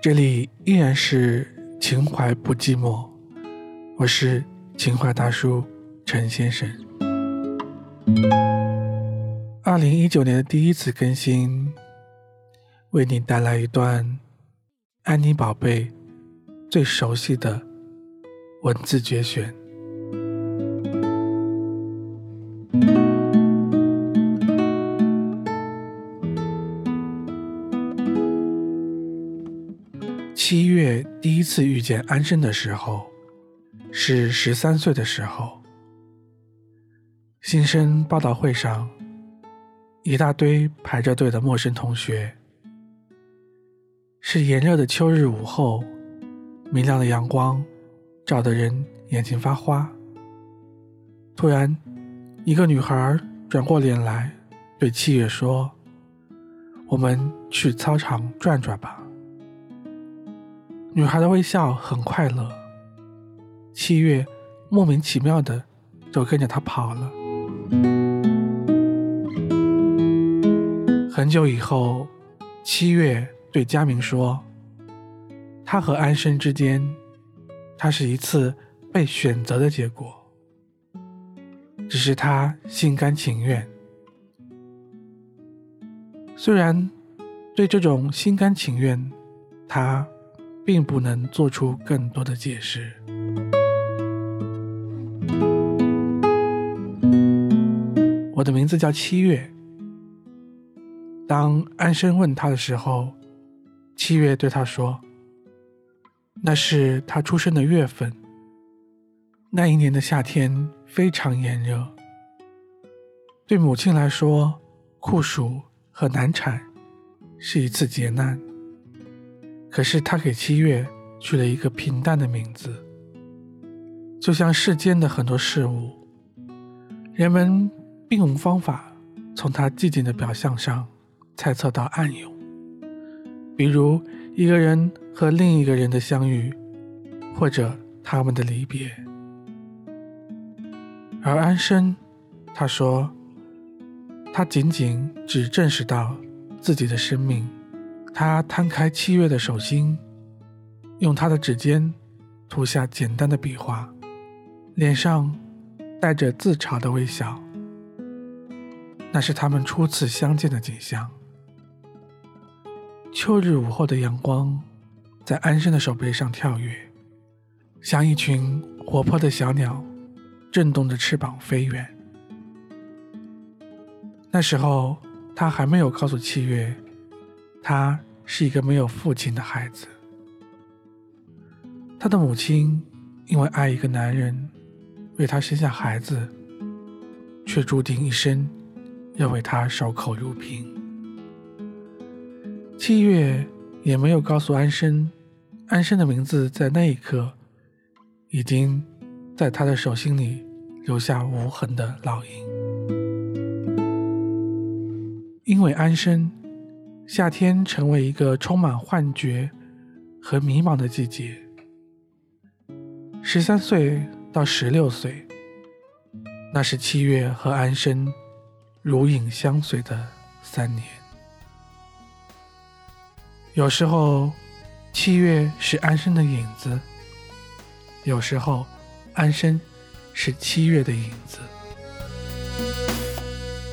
这里依然是情怀不寂寞，我是情怀大叔陈先生。二零一九年的第一次更新，为你带来一段安妮宝贝最熟悉的文字节选。七月第一次遇见安生的时候，是十三岁的时候。新生报道会上，一大堆排着队的陌生同学。是炎热的秋日午后，明亮的阳光照得人眼睛发花。突然，一个女孩转过脸来，对七月说：“我们去操场转转吧。”女孩的微笑很快乐，七月莫名其妙的就跟着她跑了。很久以后，七月对佳明说：“他和安生之间，他是一次被选择的结果，只是他心甘情愿。虽然对这种心甘情愿，他。”并不能做出更多的解释。我的名字叫七月。当安生问他的时候，七月对他说：“那是他出生的月份。那一年的夏天非常炎热，对母亲来说，酷暑和难产是一次劫难。”可是他给七月取了一个平淡的名字，就像世间的很多事物，人们并无方法从他寂静的表象上猜测到暗涌。比如一个人和另一个人的相遇，或者他们的离别。而安生，他说，他仅仅只认识到自己的生命。他摊开七月的手心，用他的指尖涂下简单的笔画，脸上带着自嘲的微笑。那是他们初次相见的景象。秋日午后的阳光在安生的手背上跳跃，像一群活泼的小鸟，震动着翅膀飞远。那时候，他还没有告诉七月，他。是一个没有父亲的孩子，他的母亲因为爱一个男人，为他生下孩子，却注定一生要为他守口如瓶。七月也没有告诉安生，安生的名字在那一刻已经在他的手心里留下无痕的烙印，因为安生。夏天成为一个充满幻觉和迷茫的季节。十三岁到十六岁，那是七月和安生如影相随的三年。有时候，七月是安生的影子；有时候，安生是七月的影子。